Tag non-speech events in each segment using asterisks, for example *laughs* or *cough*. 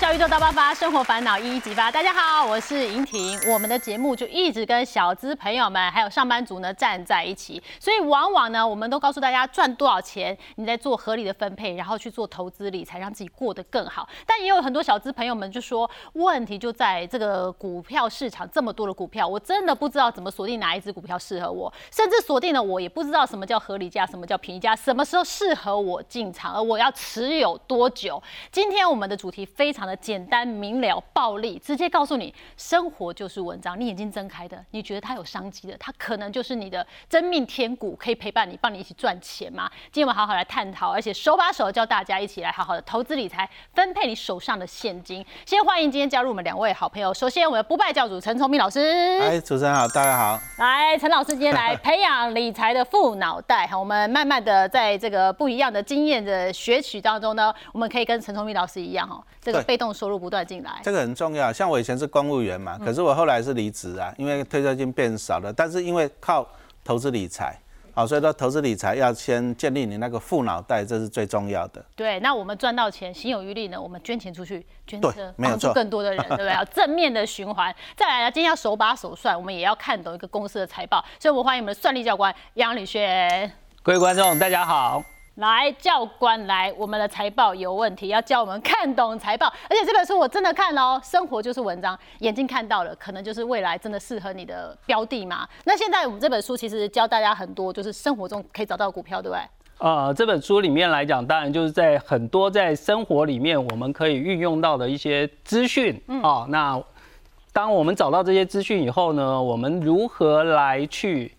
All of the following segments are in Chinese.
小宇宙大爆发，生活烦恼一一激发。大家好，我是莹婷。我们的节目就一直跟小资朋友们还有上班族呢站在一起，所以往往呢，我们都告诉大家赚多少钱，你在做合理的分配，然后去做投资理财，让自己过得更好。但也有很多小资朋友们就说，问题就在这个股票市场这么多的股票，我真的不知道怎么锁定哪一只股票适合我，甚至锁定了我也不知道什么叫合理价，什么叫便宜价，什么时候适合我进场，而我要持有多久。今天我们的主题非常。的简单明了、暴力，直接告诉你，生活就是文章。你眼睛睁开的，你觉得它有商机的，它可能就是你的真命天股，可以陪伴你，帮你一起赚钱吗？今天我们好好来探讨，而且手把手教大家一起来好好的投资理财，分配你手上的现金。先欢迎今天加入我们两位好朋友。首先，我们的不败教主陈聪明老师。哎，主持人好，大家好。来，陈老师今天来培养理财的富脑袋。哈，我们慢慢的在这个不一样的经验的学取当中呢，我们可以跟陈聪明老师一样，哈，这个。被动收入不断进来，这个很重要。像我以前是公务员嘛，可是我后来是离职啊，因为退休金变少了。但是因为靠投资理财，好，所以说投资理财要先建立你那个富脑袋，这是最重要的。对，那我们赚到钱，心有余力呢，我们捐钱出去，捐车帮助更多的人，*laughs* 对不对？要正面的循环。再来呢，今天要手把手算，我们也要看懂一个公司的财报。所以，我们欢迎我们的算力教官杨礼轩。各位观众，大家好。来，教官来，我们的财报有问题，要教我们看懂财报。而且这本书我真的看了哦，生活就是文章，眼睛看到了，可能就是未来真的适合你的标的嘛。那现在我们这本书其实教大家很多，就是生活中可以找到股票，对不对？呃，这本书里面来讲，当然就是在很多在生活里面我们可以运用到的一些资讯啊。那当我们找到这些资讯以后呢，我们如何来去？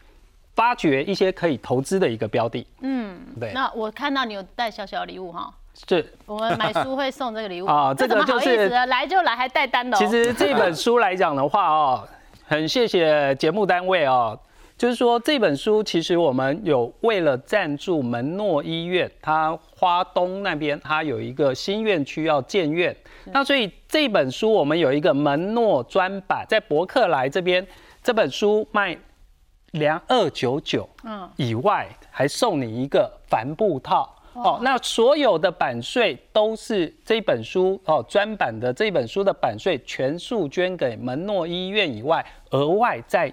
发掘一些可以投资的一个标的，嗯，对。那我看到你有带小小礼物哈，是，我们买书会送这个礼物 *laughs* 啊，这个就是来就来还带单的。其实这本书来讲的话哦，很谢谢节目单位哦，就是说这本书其实我们有为了赞助门诺医院，它花东那边它有一个新院区要建院，那所以这本书我们有一个门诺专版，在博客来这边这本书卖。两二九九，嗯，以外还送你一个帆布套，哦，那所有的版税都是这本书哦专版的这本书的版税全数捐给门诺医院以外，额外再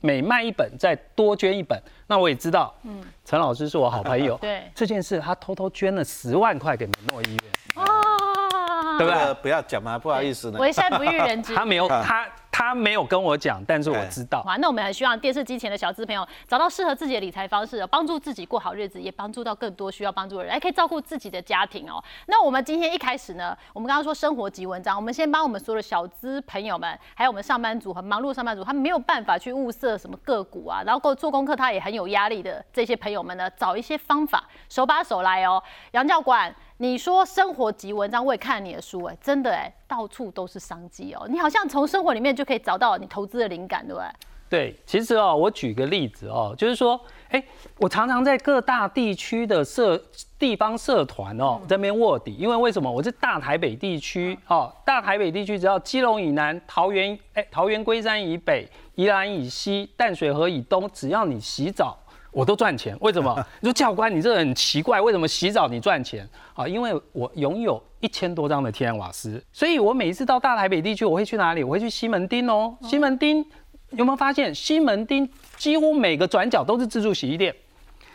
每卖一本再多捐一本。那我也知道，嗯，陈老师是我好朋友，对。这件事他偷偷捐了十万块给门诺医院，哦，对不对？不要讲嘛，不好意思呢，为善不欲人知，他没有他。他没有跟我讲，但是我知道。哇，那我们很希望电视机前的小资朋友找到适合自己的理财方式，帮助自己过好日子，也帮助到更多需要帮助的人，还可以照顾自己的家庭哦。那我们今天一开始呢，我们刚刚说生活及文章，我们先帮我们所有的小资朋友们，还有我们上班族很忙碌上班族，他们没有办法去物色什么个股啊，然后做功课他也很有压力的这些朋友们呢，找一些方法，手把手来哦。杨教官。你说生活及文章，我也看你的书，哎，真的哎，到处都是商机哦。你好像从生活里面就可以找到你投资的灵感，对不对？对，其实哦，我举个例子哦，就是说，哎，我常常在各大地区的社地方社团哦这边卧底，因为为什么？我是大台北地区哦，大台北地区只要基隆以南、桃园哎、桃园龟山以北、宜兰以西、淡水河以东，只要你洗澡。我都赚钱，为什么？*laughs* 你说教官，你这很奇怪，为什么洗澡你赚钱啊？因为我拥有一千多张的天然瓦斯，所以我每一次到大台北地区，我会去哪里？我会去西门町哦。西门町有没有发现？西门町几乎每个转角都是自助洗衣店。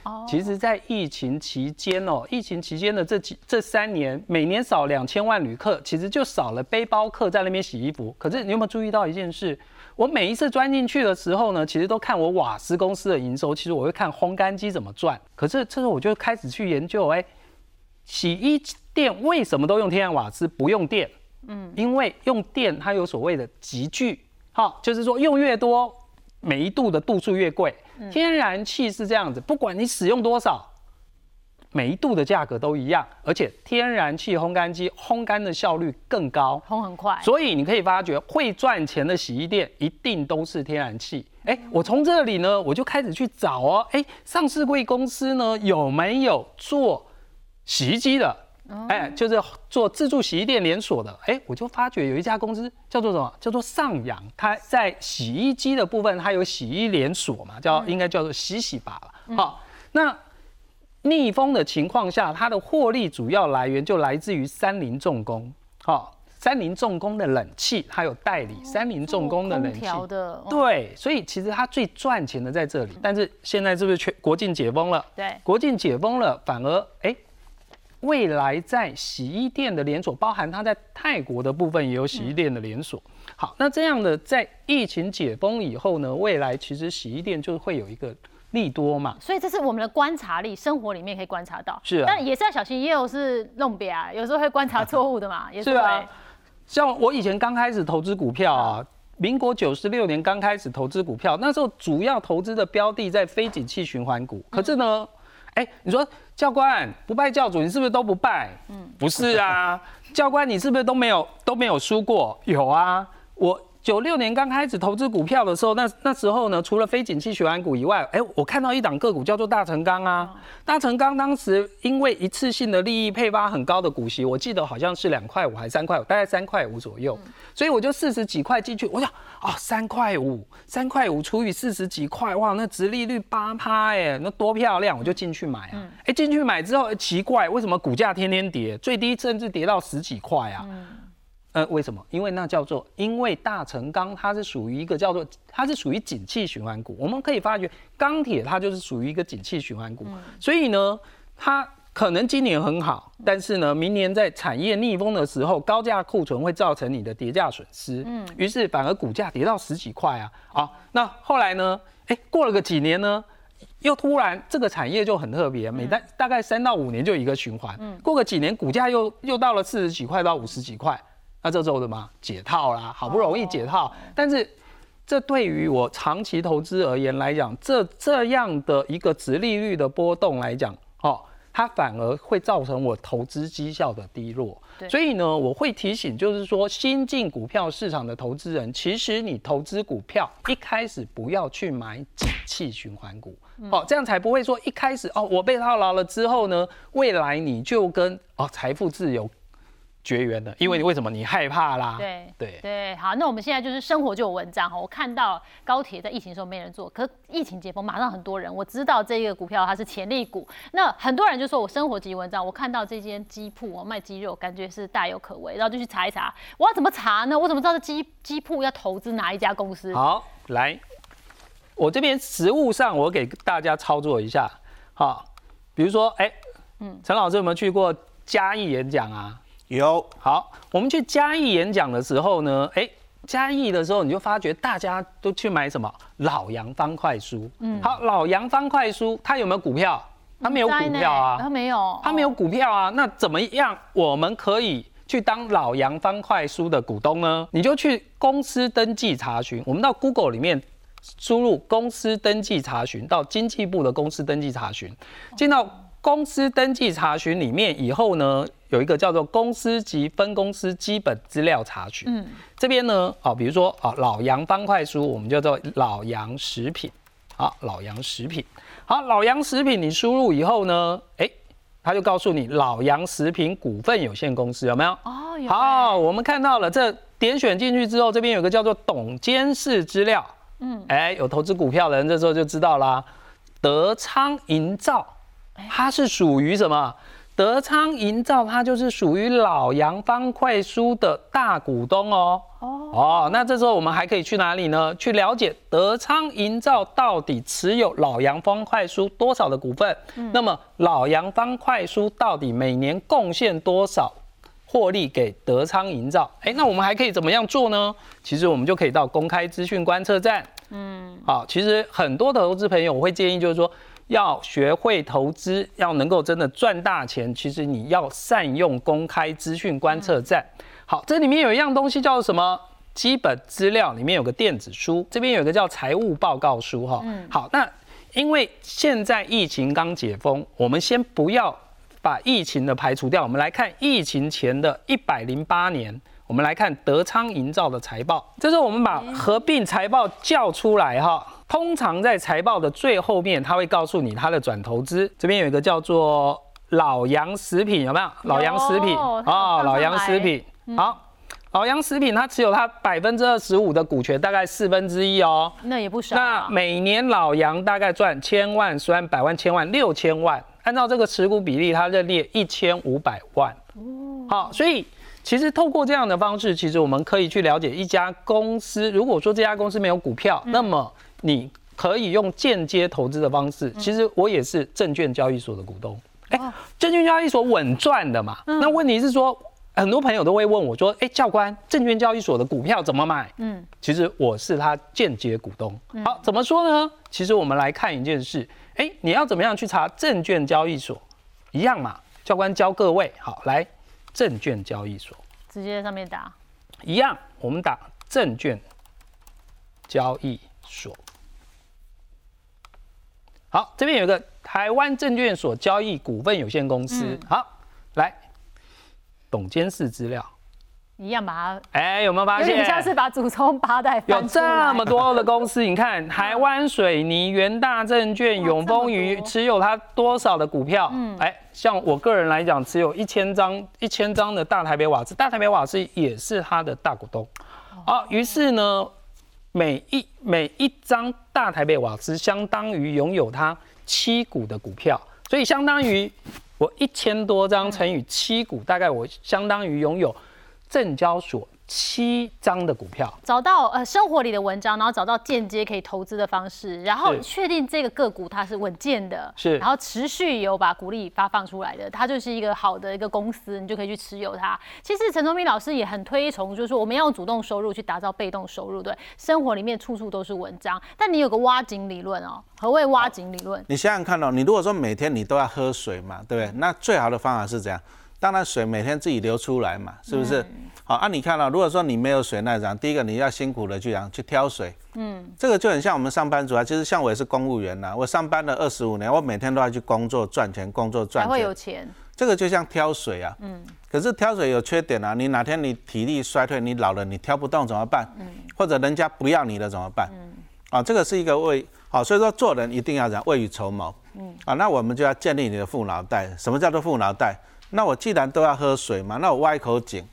哦。其实，在疫情期间哦，疫情期间的这几这三年，每年少两千万旅客，其实就少了背包客在那边洗衣服。可是你有没有注意到一件事？我每一次钻进去的时候呢，其实都看我瓦斯公司的营收。其实我会看烘干机怎么赚。可是这时候我就开始去研究，哎，洗衣店为什么都用天然瓦斯不用电？嗯，因为用电它有所谓的集聚，好，就是说用越多，每一度的度数越贵。天然气是这样子，不管你使用多少。每一度的价格都一样，而且天然气烘干机烘干的效率更高，烘很快。所以你可以发觉，会赚钱的洗衣店一定都是天然气。哎，我从这里呢，我就开始去找哦，哎，上市贵公司呢有没有做洗衣机的？哎，就是做自助洗衣店连锁的。哎，我就发觉有一家公司叫做什么？叫做上扬，它在洗衣机的部分，它有洗衣连锁嘛，叫应该叫做洗洗吧了。好，那。逆风的情况下，它的获利主要来源就来自于三菱重工。好，三菱重工的冷气，它有代理三菱重工的冷气。对，所以其实它最赚钱的在这里。但是现在是不是全国境解封了？对，国境解封了，反而哎，未来在洗衣店的连锁，包含它在泰国的部分也有洗衣店的连锁。好，那这样的在疫情解封以后呢，未来其实洗衣店就会有一个。利多嘛，所以这是我们的观察力，生活里面可以观察到。是啊，但也是要小心，也有是弄别啊，有时候会观察错误的嘛，*laughs* 也是啊。像我以前刚开始投资股票啊，民国九十六年刚开始投资股票，那时候主要投资的标的在非景气循环股。可是呢，哎，你说教官不拜教主，你是不是都不拜？嗯，不是啊，教官你是不是都没有都没有输过？有啊，我。九六年刚开始投资股票的时候，那那时候呢，除了非景气循环股以外，哎，我看到一档个股叫做大成钢啊。大成钢当时因为一次性的利益配发很高的股息，我记得好像是两块五还三块五，大概三块五左右。所以我就四十几块进去，我想哦，三块五，三块五除以四十几块，哇，那值利率八趴哎，那多漂亮，我就进去买啊。哎，进去买之后奇怪，为什么股价天天跌，最低甚至跌到十几块啊？呃，为什么？因为那叫做，因为大成钢它是属于一个叫做，它是属于景气循环股。我们可以发觉，钢铁它就是属于一个景气循环股。所以呢，它可能今年很好，但是呢，明年在产业逆风的时候，高价库存会造成你的跌价损失。嗯，于是反而股价跌到十几块啊。好，那后来呢？哎，过了个几年呢，又突然这个产业就很特别，每大大概三到五年就一个循环。嗯，过个几年，股价又又到了四十几块到五十几块。那这时候的嘛解套啦，好不容易解套，但是这对于我长期投资而言来讲，这这样的一个值利率的波动来讲，哦，它反而会造成我投资绩效的低落。所以呢，我会提醒，就是说新进股票市场的投资人，其实你投资股票一开始不要去买景气循环股，哦，这样才不会说一开始哦，我被套牢了之后呢，未来你就跟哦财富自由。绝缘的，因为你为什么你害怕啦？对对对，好，那我们现在就是生活就有文章哈。我看到高铁在疫情时候没人坐，可疫情解封马上很多人。我知道这个股票它是潜力股，那很多人就说我生活级文章，我看到这间鸡铺我卖鸡肉，感觉是大有可为，然后就去查一查。我要怎么查呢？我怎么知道这鸡鸡铺要投资哪一家公司？好，来，我这边实物上我给大家操作一下，好，比如说，哎，嗯，陈老师有没有去过嘉义演讲啊？有好，我们去嘉义演讲的时候呢，哎，嘉义的时候你就发觉大家都去买什么老洋方块书。嗯，好，老洋方块书它有没有股票？它没有股票啊，它没有，它没有股票啊。那怎么样我们可以去当老洋方块书的股东呢？你就去公司登记查询，我们到 Google 里面输入公司登记查询，到经济部的公司登记查询，进到公司登记查询里面以后呢？有一个叫做公司及分公司基本资料查询，嗯，这边呢，哦，比如说啊，老杨方块书，我们叫做老杨食品，好，老杨食品，好，老杨食品，你输入以后呢，哎，他就告诉你老杨食品股份有限公司有没有？哦，有。好，我们看到了，这点选进去之后，这边有个叫做董监事资料，嗯，哎，有投资股票的人这时候就知道啦，德昌营造，它是属于什么？德昌营造，它就是属于老洋方块书的大股东哦。哦哦，那这时候我们还可以去哪里呢？去了解德昌营造到底持有老洋方块书多少的股份？那么老洋方块书到底每年贡献多少获利给德昌营造？哎，那我们还可以怎么样做呢？其实我们就可以到公开资讯观测站。嗯，好，其实很多的投资朋友，我会建议就是说。要学会投资，要能够真的赚大钱，其实你要善用公开资讯观测站。好，这里面有一样东西叫做什么？基本资料里面有个电子书，这边有一个叫财务报告书哈。嗯。好，那因为现在疫情刚解封，我们先不要把疫情的排除掉，我们来看疫情前的一百零八年，我们来看德昌营造的财报。这是我们把合并财报叫出来哈。通常在财报的最后面，他会告诉你他的转投资。这边有一个叫做老杨食品，有没有？老杨食品哦，老杨食品。好，老杨食品它持有它百分之二十五的股权，大概四分之一哦。那也不少。那每年老杨大概赚千万、十万、百万、千万、六千万。按照这个持股比例，它认列一千五百万。哦。好，所以其实透过这样的方式，其实我们可以去了解一家公司。如果说这家公司没有股票，那么你可以用间接投资的方式。其实我也是证券交易所的股东，哎，证券交易所稳赚的嘛。那问题是说，很多朋友都会问我说，哎，教官，证券交易所的股票怎么买？嗯，其实我是他间接股东。好，怎么说呢？其实我们来看一件事，哎，你要怎么样去查证券交易所？一样嘛，教官教各位，好来。证券交易所，直接在上面打，一样，我们打证券交易所。好，这边有个台湾证券所交易股份有限公司。好，来，董监事资料。一样把它，哎，有没有发现？有点像是把祖宗八代有这么多的公司，你看台湾水泥、元大证券、永丰余持有它多少的股票？嗯，哎，像我个人来讲，持有一千张、一千张的大台北瓦斯，大台北瓦斯也是它的大股东。好，于是呢，每一每一张大台北瓦斯相当于拥有它七股的股票，所以相当于我一千多张乘以七股，大概我相当于拥有。证交所七张的股票，找到呃生活里的文章，然后找到间接可以投资的方式，然后确定这个个股它是稳健的，是，然后持续有把股利发放出来的，它就是一个好的一个公司，你就可以去持有它。其实陈忠明老师也很推崇，就是说我们要用主动收入去打造被动收入，对，生活里面处处都是文章。但你有个挖井理论哦，何谓挖井理论？你想想看哦，你如果说每天你都要喝水嘛，对不对？那最好的方法是怎样？当然水每天自己流出来嘛，是不是？好啊，你看了，如果说你没有水那样，第一个你要辛苦的去养去挑水，嗯，这个就很像我们上班族啊。其实像我也是公务员呐，我上班了二十五年，我每天都要去工作赚钱，工作赚钱，才会有钱。这个就像挑水啊，嗯，可是挑水有缺点啊，你哪天你体力衰退，你老了你挑不动怎么办？嗯，或者人家不要你了怎么办？嗯，啊，这个是一个未好，所以说做人一定要讲未雨绸缪，嗯，啊，那我们就要建立你的副脑袋。什么叫做副脑袋？那我既然都要喝水嘛，那我挖一口井。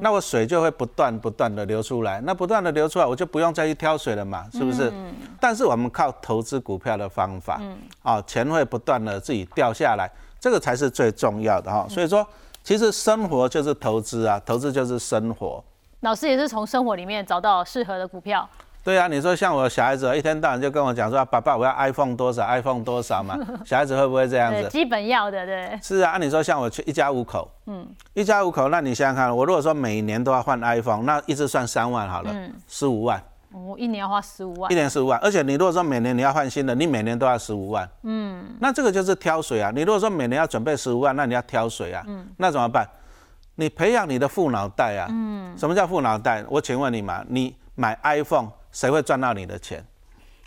那我水就会不断不断的流出来，那不断的流出来，我就不用再去挑水了嘛，是不是？但是我们靠投资股票的方法，啊，钱会不断的自己掉下来，这个才是最重要的哈。所以说，其实生活就是投资啊，投资就是生活。老师也是从生活里面找到适合的股票。对啊，你说像我小孩子一天到晚就跟我讲说，爸爸我要 iPhone 多少，iPhone 多少嘛，*laughs* 小孩子会不会这样子？基本要的，对。是啊，按你说像我去一家五口，嗯，一家五口，那你想想看，我如果说每年都要换 iPhone，那一直算三万好了，十五万。哦，一年要花十五万。一年十五万，而且你如果说每年你要换新的，你每年都要十五万。嗯。那这个就是挑水啊，你如果说每年要准备十五万，那你要挑水啊。嗯。那怎么办？你培养你的副脑袋啊。嗯。什么叫副脑袋？我请问你嘛，你买 iPhone。谁会赚到你的钱？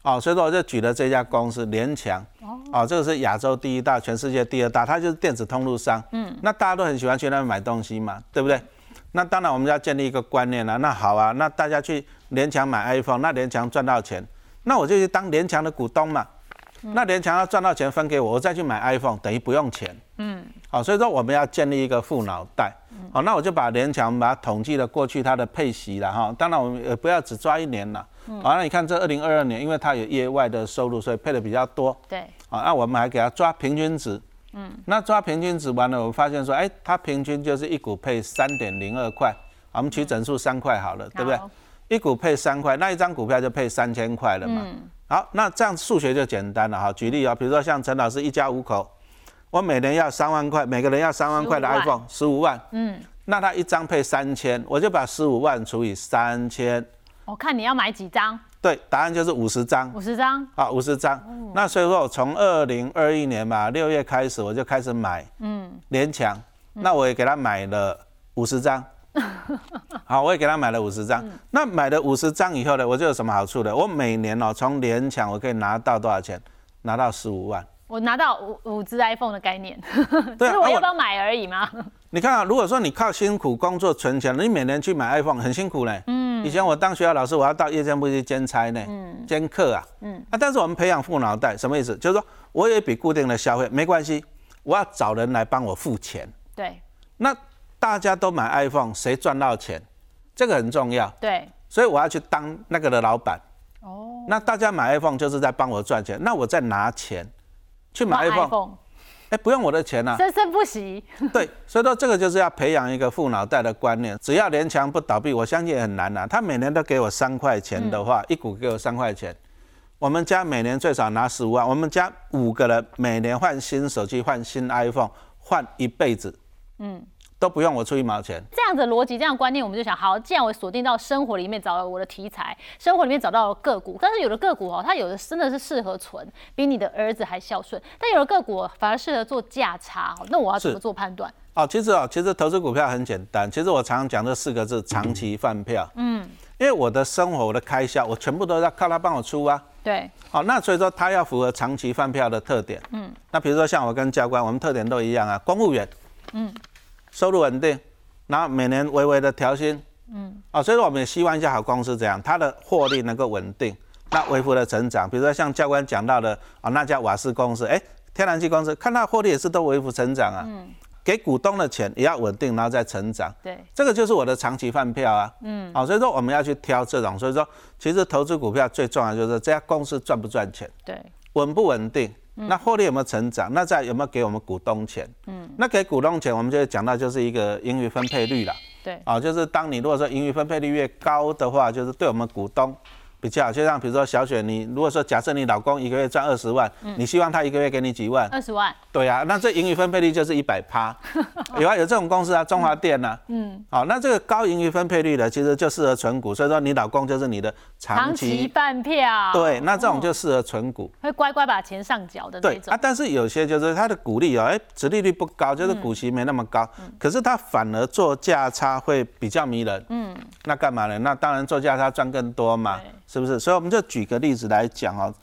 哦，所以说我就举了这家公司联强，哦，这个是亚洲第一大，全世界第二大，它就是电子通路商。嗯，那大家都很喜欢去那边买东西嘛，对不对？那当然我们要建立一个观念了。那好啊，那大家去联强买 iPhone，那联强赚到钱，那我就去当联强的股东嘛。那联强要赚到钱分给我，我再去买 iPhone，等于不用钱。嗯，好，所以说我们要建立一个富脑袋。好，那我就把联强把它统计了过去它的配息了哈。当然我们也不要只抓一年了。好，那你看这二零二二年，因为它有业外的收入，所以配的比较多。对。好，那我们还给它抓平均值。嗯。那抓平均值完了，我发现说，哎，它平均就是一股配三点零二块。我们取整数三块好了，对不对？一股配三块，那一张股票就配三千块了嘛。嗯。好，那这样数学就简单了哈。举例啊，比如说像陈老师一家五口，我每年要三万块，每个人要三万块的 iPhone，十五万。嗯。那他一张配三千，我就把十五万除以三千。我看你要买几张？对，答案就是五十张。五十张。好，五十张。那所以说，我从二零二一年嘛，六月开始我就开始买，嗯，联强。那我也给他买了五十张。*laughs* 好，我也给他买了五十张。那买了五十张以后呢，我就有什么好处呢？我每年哦，从联强我可以拿到多少钱？拿到十五万。我拿到五五只 iPhone 的概念，*laughs* 就是我要不要买而已吗？你看啊，如果说你靠辛苦工作存钱，你每年去买 iPhone 很辛苦嘞。嗯。以前我当学校老师，我要到夜间部去兼差呢，兼课啊。嗯。啊，但是我们培养富脑袋，什么意思？就是说我有一笔固定的消费，没关系，我要找人来帮我付钱。对。那大家都买 iPhone，谁赚到钱？这个很重要。对。所以我要去当那个的老板。哦。那大家买 iPhone 就是在帮我赚钱，那我再拿钱。去买 iPhone，哎，不用我的钱呐、生生不息。*laughs* 对，所以说这个就是要培养一个富脑袋的观念。只要联强不倒闭，我相信也很难呐、他每年都给我三块钱的话，一股给我三块钱，我们家每年最少拿十五万，我们家五个人每年换新手机、换新 iPhone，换一辈子，嗯，都不用我出一毛钱。这样的逻辑，这样的观念，我们就想，好，既然我锁定到生活里面找到我的题材，生活里面找到了个股，但是有的个股哦，它有的真的是适合存，比你的儿子还孝顺，但有的个股反而适合做价差，哦那我要怎么做判断？哦，其实哦，其实投资股票很简单。其实我常常讲这四个字：长期饭票。嗯，因为我的生活、我的开销，我全部都要靠他帮我出啊。对，好、那所以说他要符合长期饭票的特点。嗯，那比如说像我跟教官，我们特点都一样啊，公务员，嗯，收入稳定，然后每年微微的调薪，嗯，哦，所以说我们也希望一家好公司这样，它的获利能够稳定，那微幅的成长，比如说像教官讲到的啊、那家瓦斯公司，哎，天然气公司，看它获利也是都微幅成长啊，嗯，给股东的钱也要稳定，然后再成长，对，这个就是我的长期饭票啊，嗯，好、所以说我们要去挑这种，所以说其实投资股票最重要就是这家公司赚不赚钱，对，稳不稳定，那获利有没有成长，那再有没有给我们股东钱，嗯，那给股东钱，我们就会讲到就是一个盈余分配率了，对，啊，就是当你如果说盈余分配率越高的话，就是对我们股东。比较好，就像比如说小雪，你如果说假设你老公一个月赚二十万，你希望他一个月给你几万？二十万，对啊，那这盈余分配率就是一百趴，*laughs* 有啊，有这种公司啊，中华电啊、嗯，好、那这个高盈余分配率的，其实就适合存股，所以说你老公就是你的长长期期，饭票，对，那这种就适合存股，会乖乖把钱上缴的那种。对啊，，但是有些就是它的股利哦，哎，殖利率不高，就是股息没那么高，可是它反而做价差会比较迷人，嗯，那干嘛呢？那当然做价差赚更多嘛，是不是？所以我们就举个例子来讲哦。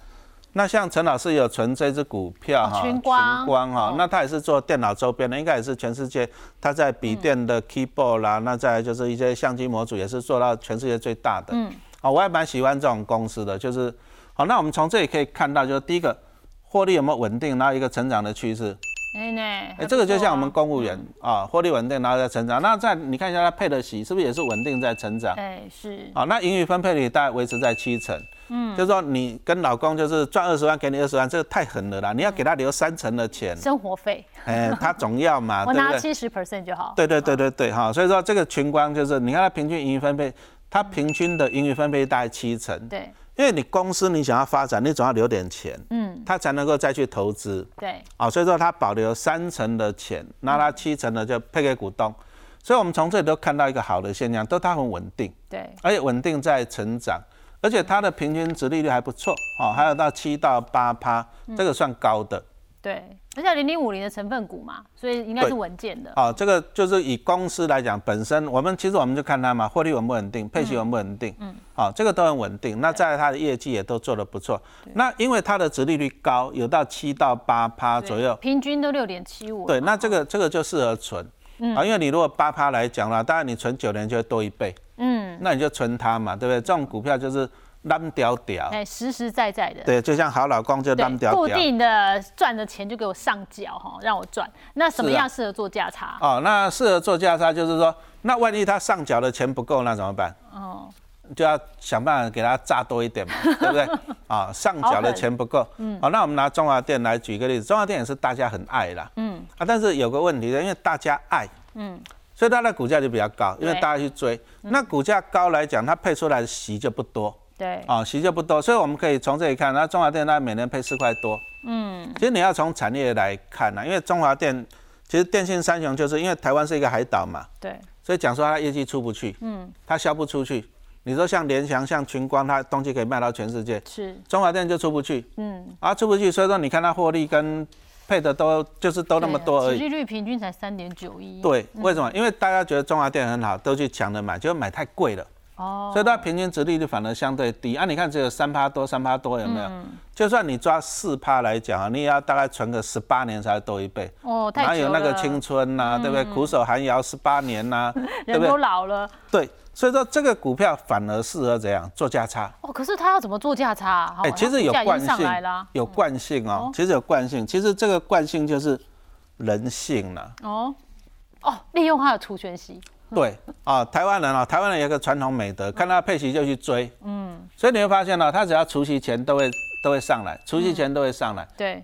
那像陈老师有存这只股票哈、哦群光哈、哦那他也是做电脑周边的，应该也是全世界他在笔电的 keyboard 啦，那再来就是一些相机模组也是做到全世界最大的。嗯，好，我也蛮喜欢这种公司的，就是好，那我们从这里可以看到，就是第一个获利有没有稳定，然后一个成长的趋势。哎呢，哎、这个就像我们公务员啊，获利稳定，然后再成长。那在你看一下它配的息是不是也是稳定在成长？哎是，好，那盈余分配率大概维持在七成。嗯，就是说你跟老公就是赚二十万给你二十万，这个太狠了啦！你要给他留三成的钱，生活费，哎、他总要嘛，*laughs* 我？拿七十 percent 就好，对对对对对，哈，所以说这个群光就是你看它平均盈余分配，它平均的盈余分配大概七成。对因为你公司你想要发展，你总要留点钱，嗯，它才能够再去投资。对啊、所以说它保留三成的钱，那它七成的就配给股东。所以我们从这里都看到一个好的现象，都它很稳定，对而且稳定在成长，而且它的平均值利率还不错，哦，还有到七到八趴，这个算高的。对，而且零零五零的成分股嘛，所以应该是稳健的，哦，这个就是以公司来讲，本身我们其实我们就看它嘛，获利稳不稳定，配息稳不稳定，嗯，好、这个都很稳定。那在它的业绩也都做得不错。那因为它的殖利率高，有到七到八趴左右，平均都六点七五，对，那这个这个就适合存。啊，因为你如果八趴来讲啦，当然你存九年就会多一倍，嗯，那你就存它嘛，对不对？这种股票就是烂屌屌，哎实实在在的，对，就像好老公就烂屌，固。定的赚的钱就给我上缴哈，让我赚。那什么样适合做价差？哦，那适合做价差，就是说，那万一他上缴的钱不够，那怎么办？哦，就要想办法给他炸多一点嘛，*laughs* 对不对？啊，上缴的钱不够，嗯，好，那我们拿中华电来举个例子，中华电也是大家很爱啦，嗯，啊，但是有个问题呢，因为大家爱，嗯，所以它的股价就比较高，因为大家去追，那股价高来讲，它配出来的息就不多，对，啊，息就不多，所以我们可以从这里看，那中华电它每年配四块多，嗯，其实你要从产业来看呢、因为中华电其实电信三雄就是因为台湾是一个海岛嘛，对，所以讲说它业绩出不去，嗯，它销不出去。你说像联翔、像群光，它东西可以卖到全世界，是，中华电就出不去，嗯，啊，出不去，所以说你看它获利跟配的都就是都那么多而已。殖利率平均才三点九一，，对，为什么？因为大家觉得中华电很好，都去抢着买，结果买太贵了，哦，所以它平均值利率反而相对低。啊，你看只有三趴多，三趴多有没有？就算你抓四趴来讲啊，你也要大概存个十八年才多一倍。哦，太久了，哪有那个青春呐、对不对？苦守寒窑十八年呐、*laughs* 对人都？老了，对，所以说这个股票反而适合怎样做价差？哦，可是他要怎么做价差啊？哎、哦其实有惯性，，有惯性哦哦，其实有惯性，其实这个惯性就是人性了。哦，哦，利用它的除权息，*laughs* 对啊、台湾人啊、台湾人有一个传统美德，看到配息就去追，嗯，所以你会发现呢、他只要除夕前都会都会上来，除夕前都会上来，对，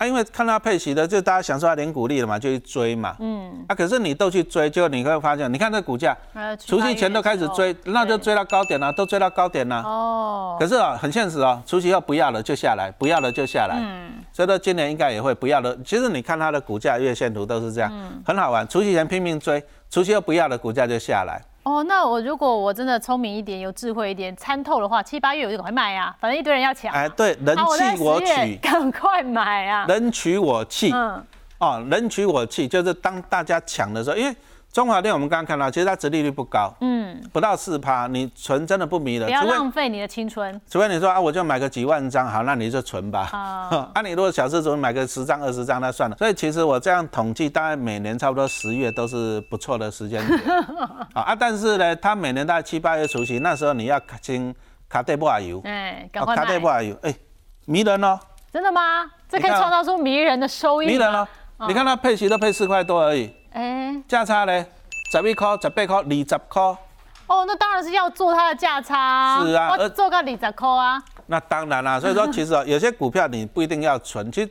啊，因为看到配息的，就大家享受它零股利了嘛，就去追嘛。嗯。啊，可是你都去追，就你会发现，你看这股价，除夕前都开始追，那就追到高点了，都追到高点了。哦。可是啊，很现实哦，除夕后不要了就下来，不要了就下来。嗯。所以说今年应该也会不要了。其实你看它的股价月线图都是这样，很好玩。除夕前拼命追，除夕后不要了，股价就下来。哦，那我如果我真的聪明一点，有智慧一点，参透的话，七八月我就赶快买呀，反正一堆人要抢。哎，对，人气我取，赶快买啊！人取我气，嗯，哦，人取我气，就是当大家抢的时候，因为。中华电我们刚刚看到，其实它殖利率不高，嗯，不到四趴，你存真的不迷了。不要浪费你的青春。除非你说啊，我就买个几万张，好，那你就存吧。啊，*laughs* 啊，你如果小资主买个十张、二十张，那算了。所以其实我这样统计，大概每年差不多十月都是不错的时间点。*laughs* 啊，但是呢，它每年大概七八月除夕，那时候你要清卡戴布瓦油，卡戴布瓦油，哎，迷人哦。真的吗？这可以创造出迷人的收益。迷人哦，你看它配息都配四块多而已。哎，价差呢？十一块、十八块、二十块。哦，那当然是要做它的价差。是啊，做个二十块啊。那当然啦，所以说其实有些股票你不一定要存，其实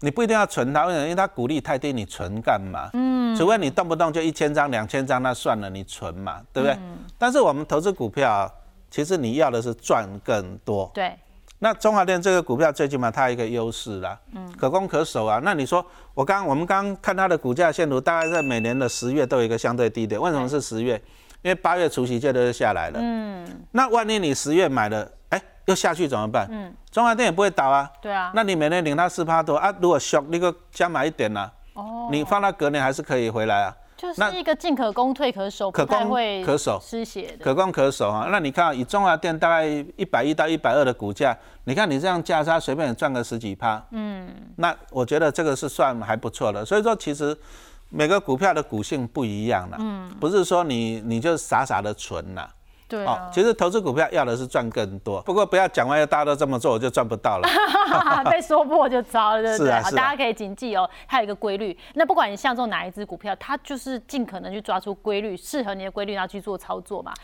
你不一定要存它，为什么？因为它股利太低，你存干嘛？嗯。除非你动不动就一千张、两千张，那算了，你存嘛，对不对？嗯。但是我们投资股票，其实你要的是赚更多。对。那中华电这个股票最起码它有一个优势啦，嗯，可攻可守啊。那你说我刚我们刚看它的股价线图，大概在每年的十月都有一个相对低点。为什么是十月？因为八月除夕节都下来了。嗯，那万一你十月买了，哎，又下去怎么办？嗯，中华电也不会倒啊。对啊。那你每年领它四趴多啊？如果小那个加买一点呢？哦，你放到隔年还是可以回来啊。就是一个进可攻退可守，可攻会可守，失血的，可攻可守啊。那你看以中华电大概一百一到一百二的股价，你看你这样价差随便赚个十几趴，嗯，那我觉得这个是算还不错的。所以说其实每个股票的股性不一样了，嗯，不是说你你就傻傻的存了。对啊，其实投资股票要的是赚更多，不过不要讲完大家都这么做，我就赚不到了，*laughs* 被说破就糟了，对不对？好，大家可以谨记哦，它有一个规律。那不管你相中哪一只股票，它就是尽可能去抓出规律，适合你的规律，然后去做操作嘛。